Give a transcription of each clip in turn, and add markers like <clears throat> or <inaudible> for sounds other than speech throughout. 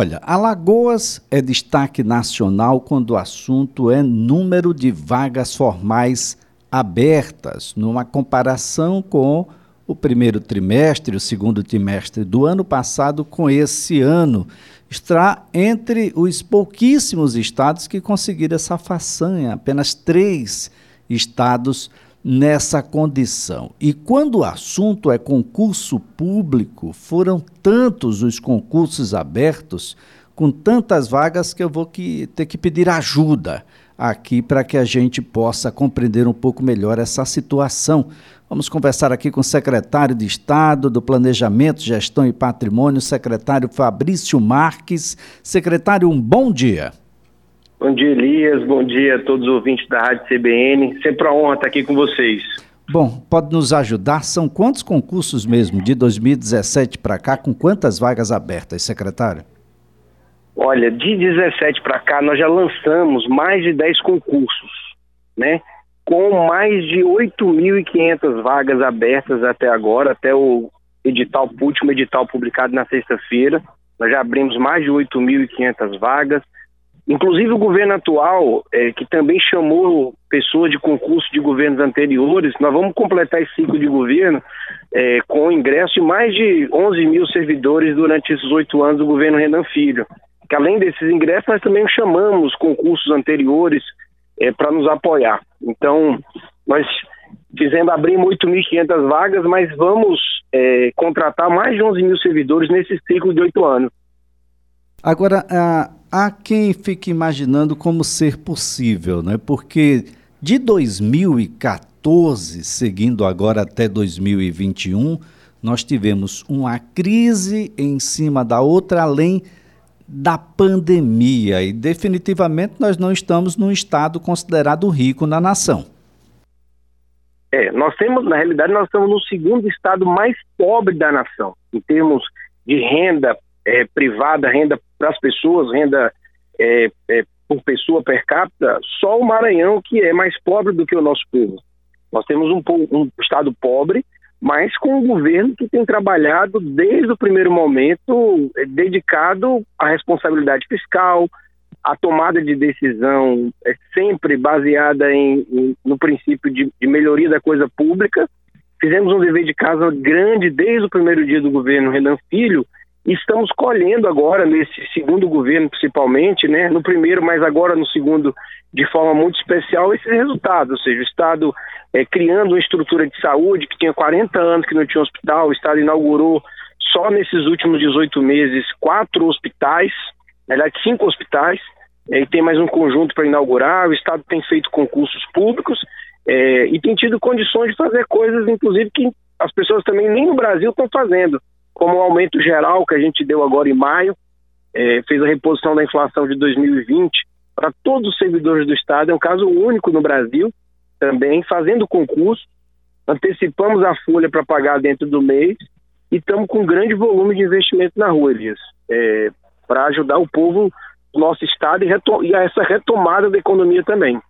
Olha, Alagoas é destaque nacional quando o assunto é número de vagas formais abertas, numa comparação com o primeiro trimestre, o segundo trimestre do ano passado com esse ano. Está entre os pouquíssimos estados que conseguiram essa façanha, apenas três estados nessa condição. E quando o assunto é concurso público, foram tantos os concursos abertos, com tantas vagas, que eu vou que, ter que pedir ajuda aqui para que a gente possa compreender um pouco melhor essa situação. Vamos conversar aqui com o secretário de Estado do Planejamento, Gestão e Patrimônio, secretário Fabrício Marques. Secretário, um bom dia. Bom dia, Elias. Bom dia a todos os ouvintes da Rádio CBN. Sempre uma honra estar aqui com vocês. Bom, pode nos ajudar? São quantos concursos mesmo de 2017 para cá, com quantas vagas abertas, secretário? Olha, de 17 para cá nós já lançamos mais de 10 concursos, né? Com mais de 8.500 vagas abertas até agora, até o edital, o último edital publicado na sexta-feira. Nós já abrimos mais de 8.500 vagas. Inclusive o governo atual, é, que também chamou pessoas de concurso de governos anteriores, nós vamos completar esse ciclo de governo é, com o ingresso de mais de 11 mil servidores durante esses oito anos do governo Renan Filho. Que além desses ingressos, nós também chamamos concursos anteriores é, para nos apoiar. Então, nós fizemos abrir 8.500 vagas, mas vamos é, contratar mais de 11 mil servidores nesse ciclo de oito anos. Agora, há quem fique imaginando como ser possível, né? porque de 2014, seguindo agora até 2021, nós tivemos uma crise em cima da outra, além da pandemia, e definitivamente nós não estamos num estado considerado rico na nação. É, nós temos, na realidade, nós estamos no segundo estado mais pobre da nação, em termos de renda é, privada, renda para as pessoas, renda é, é, por pessoa per capita, só o Maranhão que é mais pobre do que o nosso povo. Nós temos um, um estado pobre, mas com um governo que tem trabalhado desde o primeiro momento é, dedicado à responsabilidade fiscal, a tomada de decisão é sempre baseada em, em no princípio de, de, melhoria da coisa pública. Fizemos um dever de casa grande desde o primeiro dia do governo Renan Filho estamos colhendo agora, nesse segundo governo principalmente, né, no primeiro, mas agora no segundo, de forma muito especial, esses resultados. Ou seja, o Estado é, criando uma estrutura de saúde que tinha 40 anos que não tinha hospital, o Estado inaugurou só nesses últimos 18 meses quatro hospitais, na verdade cinco hospitais, é, e tem mais um conjunto para inaugurar. O Estado tem feito concursos públicos é, e tem tido condições de fazer coisas, inclusive, que as pessoas também nem no Brasil estão fazendo como o aumento geral que a gente deu agora em maio, é, fez a reposição da inflação de 2020 para todos os servidores do Estado, é um caso único no Brasil, também fazendo concurso, antecipamos a folha para pagar dentro do mês e estamos com um grande volume de investimento na rua, Elias, é, para ajudar o povo do nosso Estado e, e essa retomada da economia também.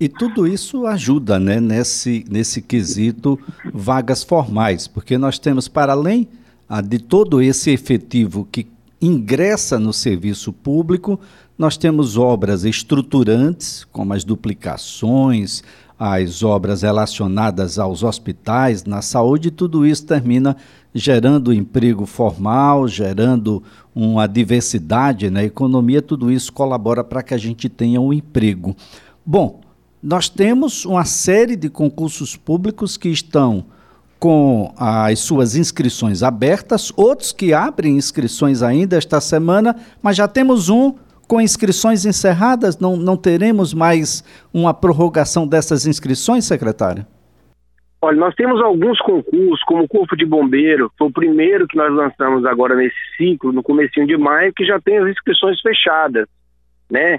E tudo isso ajuda né, nesse, nesse quesito vagas formais, porque nós temos, para além ah, de todo esse efetivo que ingressa no serviço público, nós temos obras estruturantes, como as duplicações, as obras relacionadas aos hospitais, na saúde, tudo isso termina gerando emprego formal, gerando uma diversidade na economia, tudo isso colabora para que a gente tenha um emprego. Bom, nós temos uma série de concursos públicos que estão com as suas inscrições abertas, outros que abrem inscrições ainda esta semana, mas já temos um com inscrições encerradas, não, não teremos mais uma prorrogação dessas inscrições, secretário? Olha, nós temos alguns concursos, como o Corpo de Bombeiro, foi o primeiro que nós lançamos agora nesse ciclo, no comecinho de maio, que já tem as inscrições fechadas, né?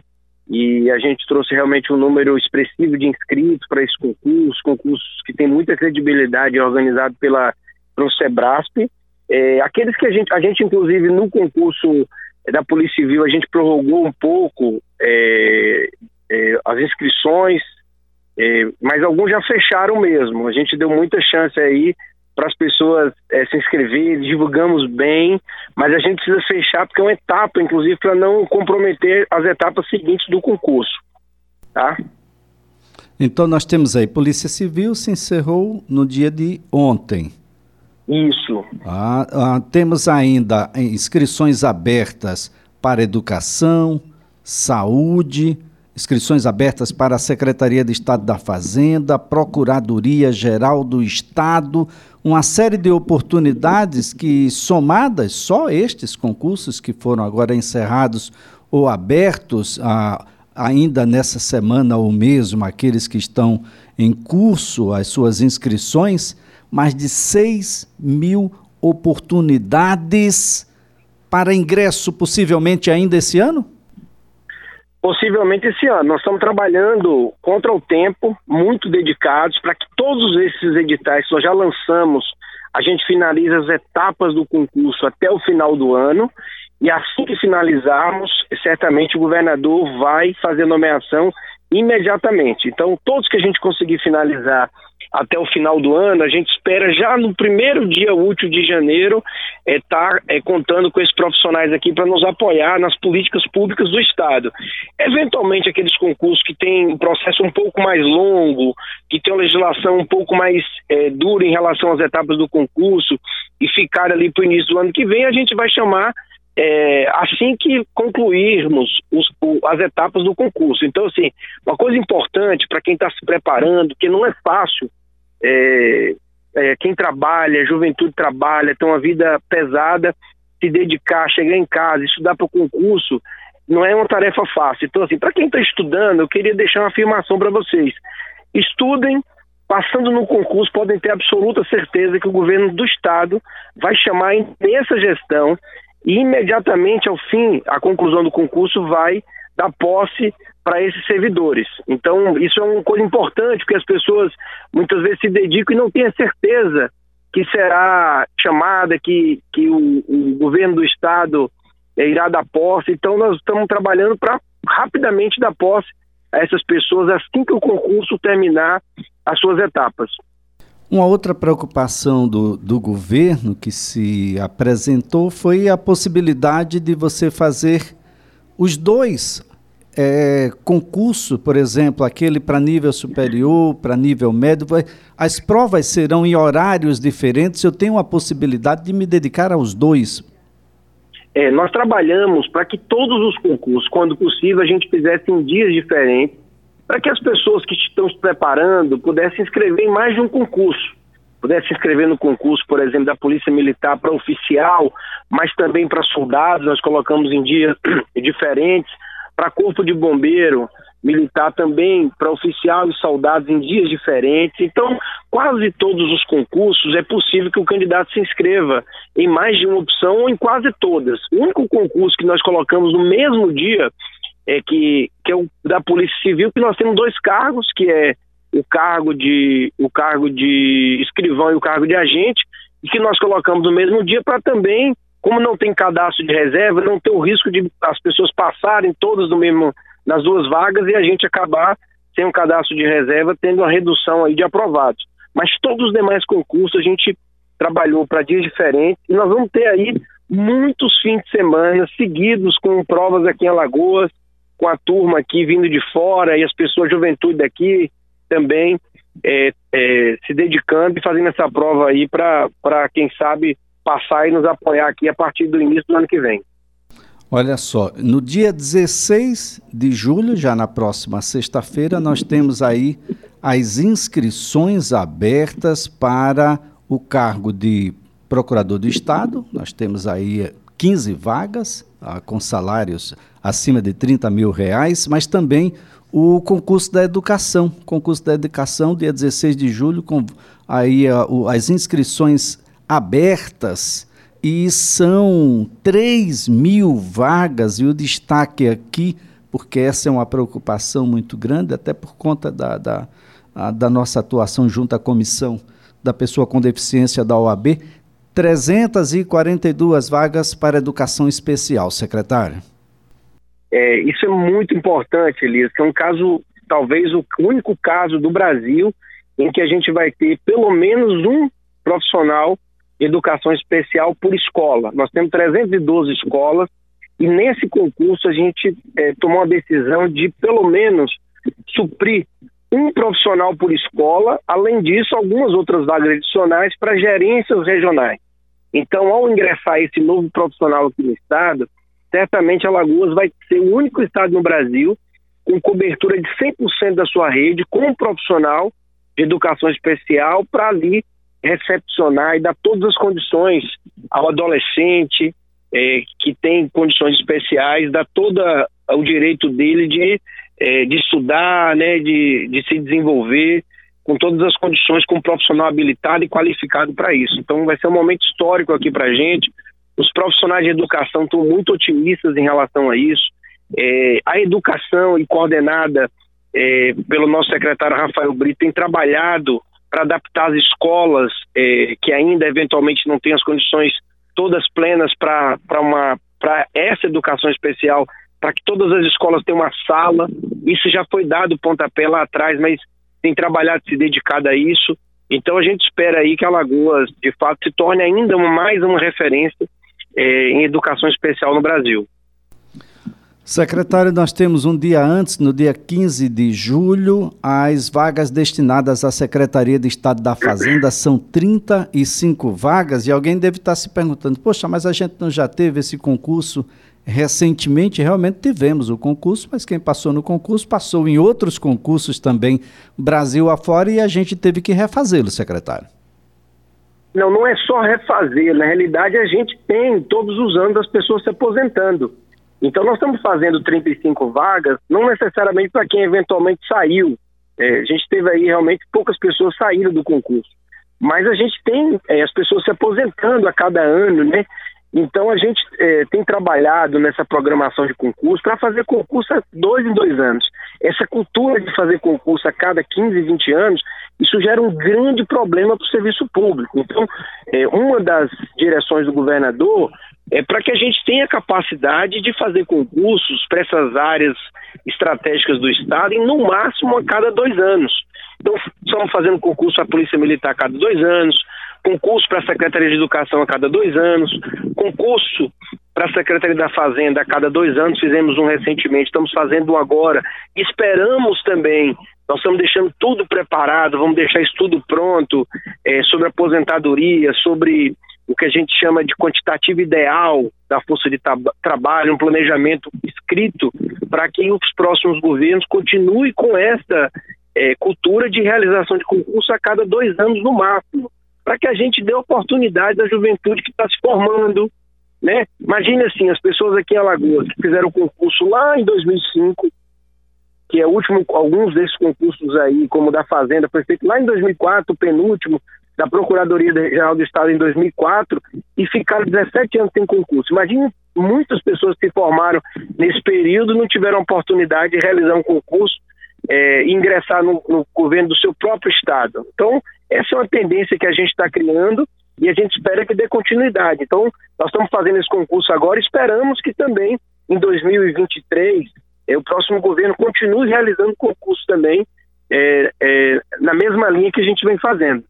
E a gente trouxe realmente um número expressivo de inscritos para esse concurso, concursos que tem muita credibilidade organizado pela pelo Sebrasp. É, aqueles que a gente, a gente inclusive no concurso da Polícia Civil a gente prorrogou um pouco é, é, as inscrições, é, mas alguns já fecharam mesmo. A gente deu muita chance aí para as pessoas é, se inscrever, divulgamos bem, mas a gente precisa fechar porque é uma etapa, inclusive, para não comprometer as etapas seguintes do concurso. Tá? Então nós temos aí, Polícia Civil se encerrou no dia de ontem. Isso. Ah, ah, temos ainda inscrições abertas para educação, saúde, inscrições abertas para a Secretaria de Estado da Fazenda, Procuradoria Geral do Estado, uma série de oportunidades que, somadas, só estes concursos que foram agora encerrados ou abertos a ainda nessa semana ou mesmo aqueles que estão em curso as suas inscrições, mais de 6 mil oportunidades para ingresso, possivelmente ainda esse ano? Possivelmente esse ano. Nós estamos trabalhando contra o tempo, muito dedicados, para que todos esses editais que nós já lançamos, a gente finalize as etapas do concurso até o final do ano e assim que finalizarmos, certamente o governador vai fazer nomeação imediatamente. Então, todos que a gente conseguir finalizar até o final do ano, a gente espera já no primeiro dia útil de janeiro estar é, tá, é, contando com esses profissionais aqui para nos apoiar nas políticas públicas do Estado. Eventualmente, aqueles concursos que têm um processo um pouco mais longo, que tem uma legislação um pouco mais é, dura em relação às etapas do concurso e ficar ali para o início do ano que vem, a gente vai chamar é, assim que concluirmos os, o, as etapas do concurso. Então, assim, uma coisa importante para quem está se preparando, que não é fácil, é, é, quem trabalha, juventude trabalha, tem uma vida pesada, se dedicar, chegar em casa, estudar para o concurso, não é uma tarefa fácil. Então, assim, para quem está estudando, eu queria deixar uma afirmação para vocês. Estudem, passando no concurso, podem ter absoluta certeza que o governo do Estado vai chamar nessa gestão e imediatamente ao fim, a conclusão do concurso vai dar posse para esses servidores. Então, isso é uma coisa importante, porque as pessoas muitas vezes se dedicam e não têm a certeza que será chamada, que, que o, o governo do Estado é, irá dar posse. Então, nós estamos trabalhando para rapidamente dar posse a essas pessoas assim que o concurso terminar as suas etapas. Uma outra preocupação do, do governo que se apresentou foi a possibilidade de você fazer os dois é, concursos, por exemplo, aquele para nível superior, para nível médio. As provas serão em horários diferentes. Eu tenho a possibilidade de me dedicar aos dois. É, nós trabalhamos para que todos os concursos, quando possível, a gente fizesse em dias diferentes para que as pessoas que estão se preparando pudessem inscrever em mais de um concurso. Pudessem se inscrever no concurso, por exemplo, da Polícia Militar para oficial, mas também para soldados, nós colocamos em dias <clears throat> diferentes, para Corpo de Bombeiro, militar também, para oficial e soldados em dias diferentes. Então, quase todos os concursos é possível que o candidato se inscreva em mais de uma opção ou em quase todas. O único concurso que nós colocamos no mesmo dia é que, que é o da Polícia Civil, que nós temos dois cargos, que é o cargo de o cargo de escrivão e o cargo de agente, e que nós colocamos no mesmo dia para também, como não tem cadastro de reserva, não ter o risco de as pessoas passarem todas no mesmo nas duas vagas e a gente acabar sem um cadastro de reserva tendo uma redução aí de aprovados. Mas todos os demais concursos a gente trabalhou para dias diferentes e nós vamos ter aí muitos fins de semana seguidos com provas aqui em Alagoas, com a turma aqui vindo de fora e as pessoas, juventude daqui também é, é, se dedicando e fazendo essa prova aí para, quem sabe, passar e nos apoiar aqui a partir do início do ano que vem. Olha só, no dia 16 de julho, já na próxima sexta-feira, nós temos aí as inscrições abertas para o cargo de procurador do Estado. Nós temos aí 15 vagas ah, com salários acima de 30 mil reais, mas também o concurso da educação. Concurso da educação, dia 16 de julho, com aí a, o, as inscrições abertas e são 3 mil vagas, e o destaque aqui, porque essa é uma preocupação muito grande, até por conta da, da, a, da nossa atuação junto à comissão da pessoa com deficiência da OAB, 342 vagas para educação especial, secretário. É, isso é muito importante, Elias, que é um caso, talvez o único caso do Brasil em que a gente vai ter pelo menos um profissional educação especial por escola. Nós temos 312 escolas e nesse concurso a gente é, tomou a decisão de, pelo menos, suprir um profissional por escola, além disso, algumas outras vagas adicionais para gerências regionais. Então, ao ingressar esse novo profissional aqui no estado, certamente Alagoas vai ser o único estado no Brasil com cobertura de 100% da sua rede com um profissional de educação especial para ali recepcionar e dar todas as condições ao adolescente é, que tem condições especiais, dar todo o direito dele de é, de estudar, né, de, de se desenvolver com todas as condições, com um profissional habilitado e qualificado para isso. Então vai ser um momento histórico aqui para a gente. Os profissionais de educação estão muito otimistas em relação a isso. É, a educação e coordenada é, pelo nosso secretário Rafael Brito tem trabalhado para adaptar as escolas é, que ainda eventualmente não têm as condições todas plenas para uma para essa educação especial para que todas as escolas tenham uma sala. Isso já foi dado pontapé lá atrás, mas tem trabalhado, se dedicado a isso. Então a gente espera aí que Alagoas, de fato, se torne ainda mais uma referência é, em educação especial no Brasil. Secretário, nós temos um dia antes, no dia 15 de julho, as vagas destinadas à Secretaria de Estado da Fazenda são 35 vagas e alguém deve estar se perguntando: poxa, mas a gente não já teve esse concurso recentemente? Realmente tivemos o concurso, mas quem passou no concurso passou em outros concursos também, Brasil afora, e a gente teve que refazê-lo, secretário. Não, não é só refazer. Na realidade, a gente tem todos os anos as pessoas se aposentando. Então, nós estamos fazendo 35 vagas, não necessariamente para quem eventualmente saiu. É, a gente teve aí realmente poucas pessoas saíram do concurso. Mas a gente tem é, as pessoas se aposentando a cada ano, né? Então a gente é, tem trabalhado nessa programação de concurso para fazer concurso a dois em dois anos. Essa cultura de fazer concurso a cada 15, 20 anos, isso gera um grande problema para o serviço público. Então, é, uma das direções do governador é para que a gente tenha capacidade de fazer concursos para essas áreas estratégicas do Estado em no máximo a cada dois anos. Então, estamos fazendo concurso para a Polícia Militar a cada dois anos, concurso para a Secretaria de Educação a cada dois anos, concurso para a Secretaria da Fazenda a cada dois anos, fizemos um recentemente, estamos fazendo um agora. Esperamos também, nós estamos deixando tudo preparado, vamos deixar isso tudo pronto é, sobre aposentadoria, sobre o que a gente chama de quantitativo ideal da força de trabalho, um planejamento escrito para que os próximos governos continuem com essa é, cultura de realização de concurso a cada dois anos no máximo, para que a gente dê oportunidade à juventude que está se formando. Né? Imagine assim, as pessoas aqui em Alagoas que fizeram o concurso lá em 2005, que é o último, alguns desses concursos aí, como o da Fazenda, foi feito lá em 2004, o penúltimo, da Procuradoria Geral do Estado em 2004, e ficaram 17 anos sem concurso. Imagine muitas pessoas que se formaram nesse período não tiveram oportunidade de realizar um concurso é, ingressar no, no, governo do seu próprio estado. Então, essa é uma tendência que a gente está criando e a gente espera que dê continuidade. Então, nós estamos fazendo esse concurso agora esperamos que também em 2023 é, o próximo governo continue realizando concurso também é, na mesma linha que a gente vem fazendo.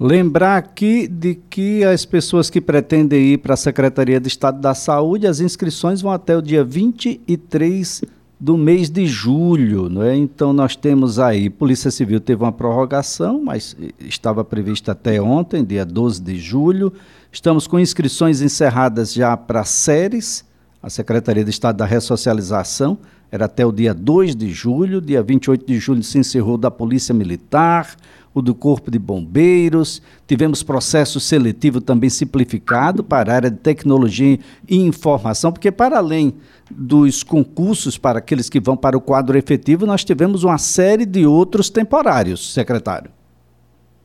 Lembrar aqui de que as pessoas que pretendem ir para a Secretaria de Estado da Saúde, as inscrições vão até o dia 23 do mês de julho, não é? Então nós temos aí, Polícia Civil teve uma prorrogação, mas estava prevista até ontem, dia 12 de julho. Estamos com inscrições encerradas já para séries, a Secretaria de Estado da Ressocialização, era até o dia 2 de julho, dia 28 de julho se encerrou da Polícia Militar, o do Corpo de Bombeiros, tivemos processo seletivo também simplificado para a área de tecnologia e informação, porque para além dos concursos para aqueles que vão para o quadro efetivo, nós tivemos uma série de outros temporários, secretário.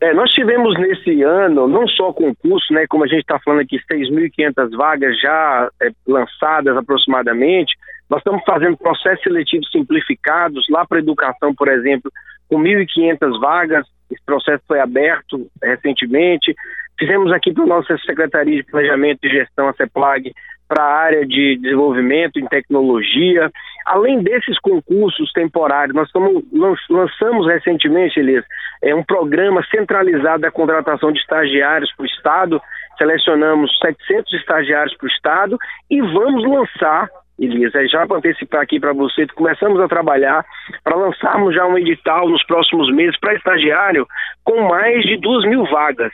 É, nós tivemos nesse ano, não só concurso, né, como a gente está falando aqui, 6.500 vagas já é, lançadas aproximadamente, nós estamos fazendo processos seletivos simplificados lá para educação, por exemplo, com 1.500 vagas, esse processo foi aberto recentemente. Fizemos aqui para a nossa Secretaria de Planejamento e Gestão, a CEPLAG, para a área de desenvolvimento em tecnologia. Além desses concursos temporários, nós estamos, lançamos recentemente, Elias, é, um programa centralizado da contratação de estagiários para o Estado. Selecionamos 700 estagiários para o Estado e vamos lançar Elias, é já para antecipar aqui para você, começamos a trabalhar para lançarmos já um edital nos próximos meses para estagiário com mais de duas mil vagas.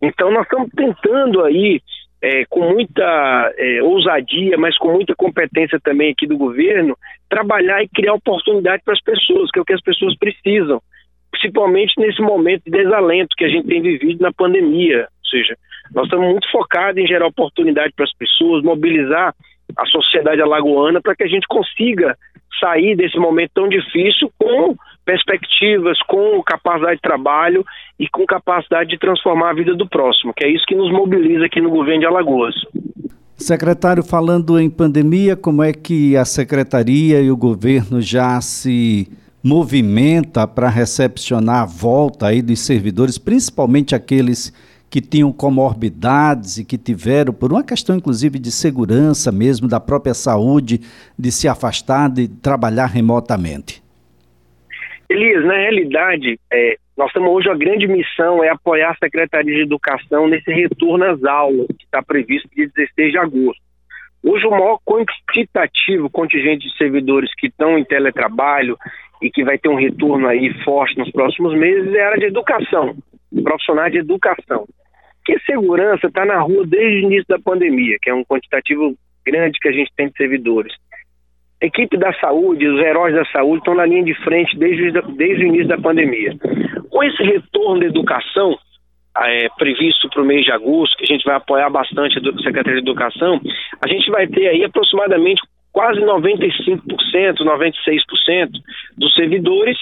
Então nós estamos tentando aí, é, com muita é, ousadia, mas com muita competência também aqui do governo, trabalhar e criar oportunidade para as pessoas, que é o que as pessoas precisam, principalmente nesse momento de desalento que a gente tem vivido na pandemia. Ou seja, nós estamos muito focados em gerar oportunidade para as pessoas, mobilizar a sociedade alagoana para que a gente consiga sair desse momento tão difícil com perspectivas, com capacidade de trabalho e com capacidade de transformar a vida do próximo, que é isso que nos mobiliza aqui no governo de Alagoas. Secretário, falando em pandemia, como é que a secretaria e o governo já se movimenta para recepcionar a volta aí dos servidores, principalmente aqueles que tinham comorbidades e que tiveram, por uma questão inclusive de segurança mesmo, da própria saúde, de se afastar, de trabalhar remotamente? Elias, na realidade, é, nós temos hoje a grande missão é apoiar a Secretaria de Educação nesse retorno às aulas, que está previsto dia 16 de agosto. Hoje o maior quantitativo contingente de servidores que estão em teletrabalho e que vai ter um retorno aí forte nos próximos meses é a área de educação, profissionais de educação. Que segurança está na rua desde o início da pandemia, que é um quantitativo grande que a gente tem de servidores. A equipe da saúde, os heróis da saúde estão na linha de frente desde, desde o início da pandemia. Com esse retorno da educação, é, previsto para o mês de agosto, que a gente vai apoiar bastante a Secretaria de Educação, a gente vai ter aí aproximadamente quase 95%, 96% dos servidores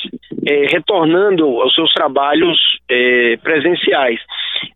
é, retornando aos seus trabalhos é, presenciais.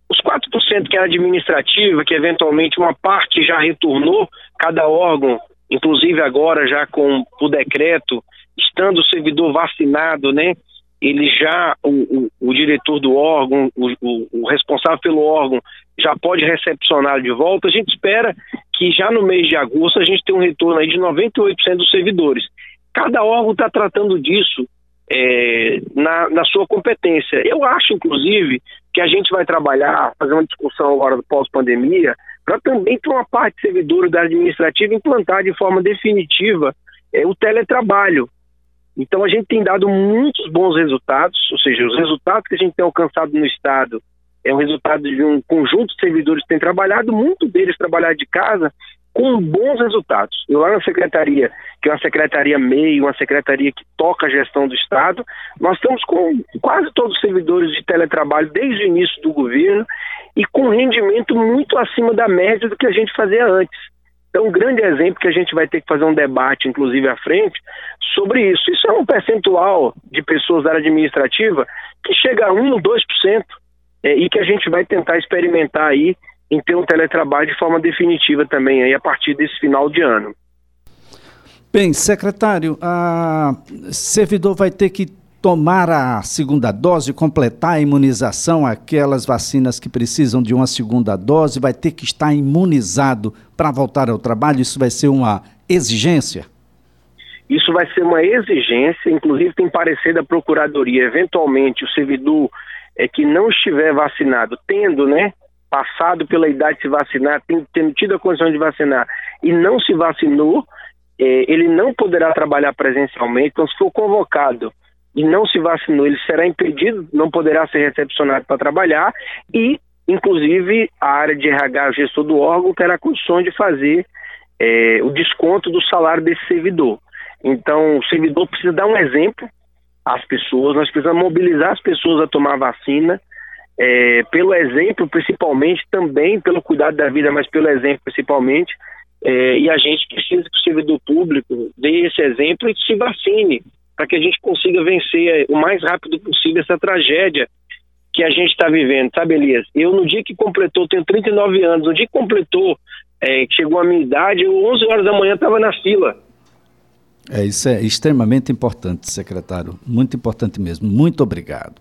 Os 4% que é administrativa, que eventualmente uma parte já retornou, cada órgão, inclusive agora já com o decreto, estando o servidor vacinado, né? Ele já, o, o, o diretor do órgão, o, o, responsável pelo órgão, já pode recepcionar de volta. A gente espera que já no mês de agosto a gente tenha um retorno aí de 98% dos servidores. Cada órgão está tratando disso é, na, na, sua competência. Eu acho, inclusive, que a gente vai trabalhar, fazer uma discussão agora do pós-pandemia, para também ter uma parte de servidores da administrativa implantar de forma definitiva é, o teletrabalho. Então a gente tem dado muitos bons resultados, ou seja, os resultados que a gente tem alcançado no Estado é um resultado de um conjunto de servidores que tem trabalhado, muito deles trabalhar de casa, com bons resultados. Eu lá na secretaria, que é uma secretaria meio, uma secretaria que toca a gestão do Estado, nós estamos com quase todos os servidores de teletrabalho desde o início do governo e com rendimento muito acima da média do que a gente fazia antes. Então, um grande exemplo que a gente vai ter que fazer um debate, inclusive à frente, sobre isso. Isso é um percentual de pessoas da área administrativa que chega a 1, 2%, é, e que a gente vai tentar experimentar aí em ter um teletrabalho de forma definitiva também aí a partir desse final de ano. Bem, secretário, a servidor vai ter que tomar a segunda dose, completar a imunização, aquelas vacinas que precisam de uma segunda dose, vai ter que estar imunizado para voltar ao trabalho? Isso vai ser uma exigência? Isso vai ser uma exigência, inclusive tem parecer da Procuradoria, eventualmente o servidor é, que não estiver vacinado, tendo, né, passado pela idade de se vacinar, tendo tido a condição de vacinar e não se vacinou, é, ele não poderá trabalhar presencialmente. Então, se for convocado e não se vacinou, ele será impedido, não poderá ser recepcionado para trabalhar e, inclusive, a área de RH, gestor do órgão, terá condições de fazer é, o desconto do salário desse servidor. Então, o servidor precisa dar um exemplo às pessoas, nós precisamos mobilizar as pessoas a tomar vacina, é, pelo exemplo, principalmente, também pelo cuidado da vida, mas pelo exemplo, principalmente. É, e a gente precisa que o servidor público dê esse exemplo e se vacine, para que a gente consiga vencer o mais rápido possível essa tragédia que a gente está vivendo, sabe, Elias? Eu, no dia que completou, tenho 39 anos, no dia que completou, é, que chegou a minha idade, eu, 11 horas da manhã, estava na fila. É, isso é extremamente importante, secretário. Muito importante mesmo. Muito obrigado.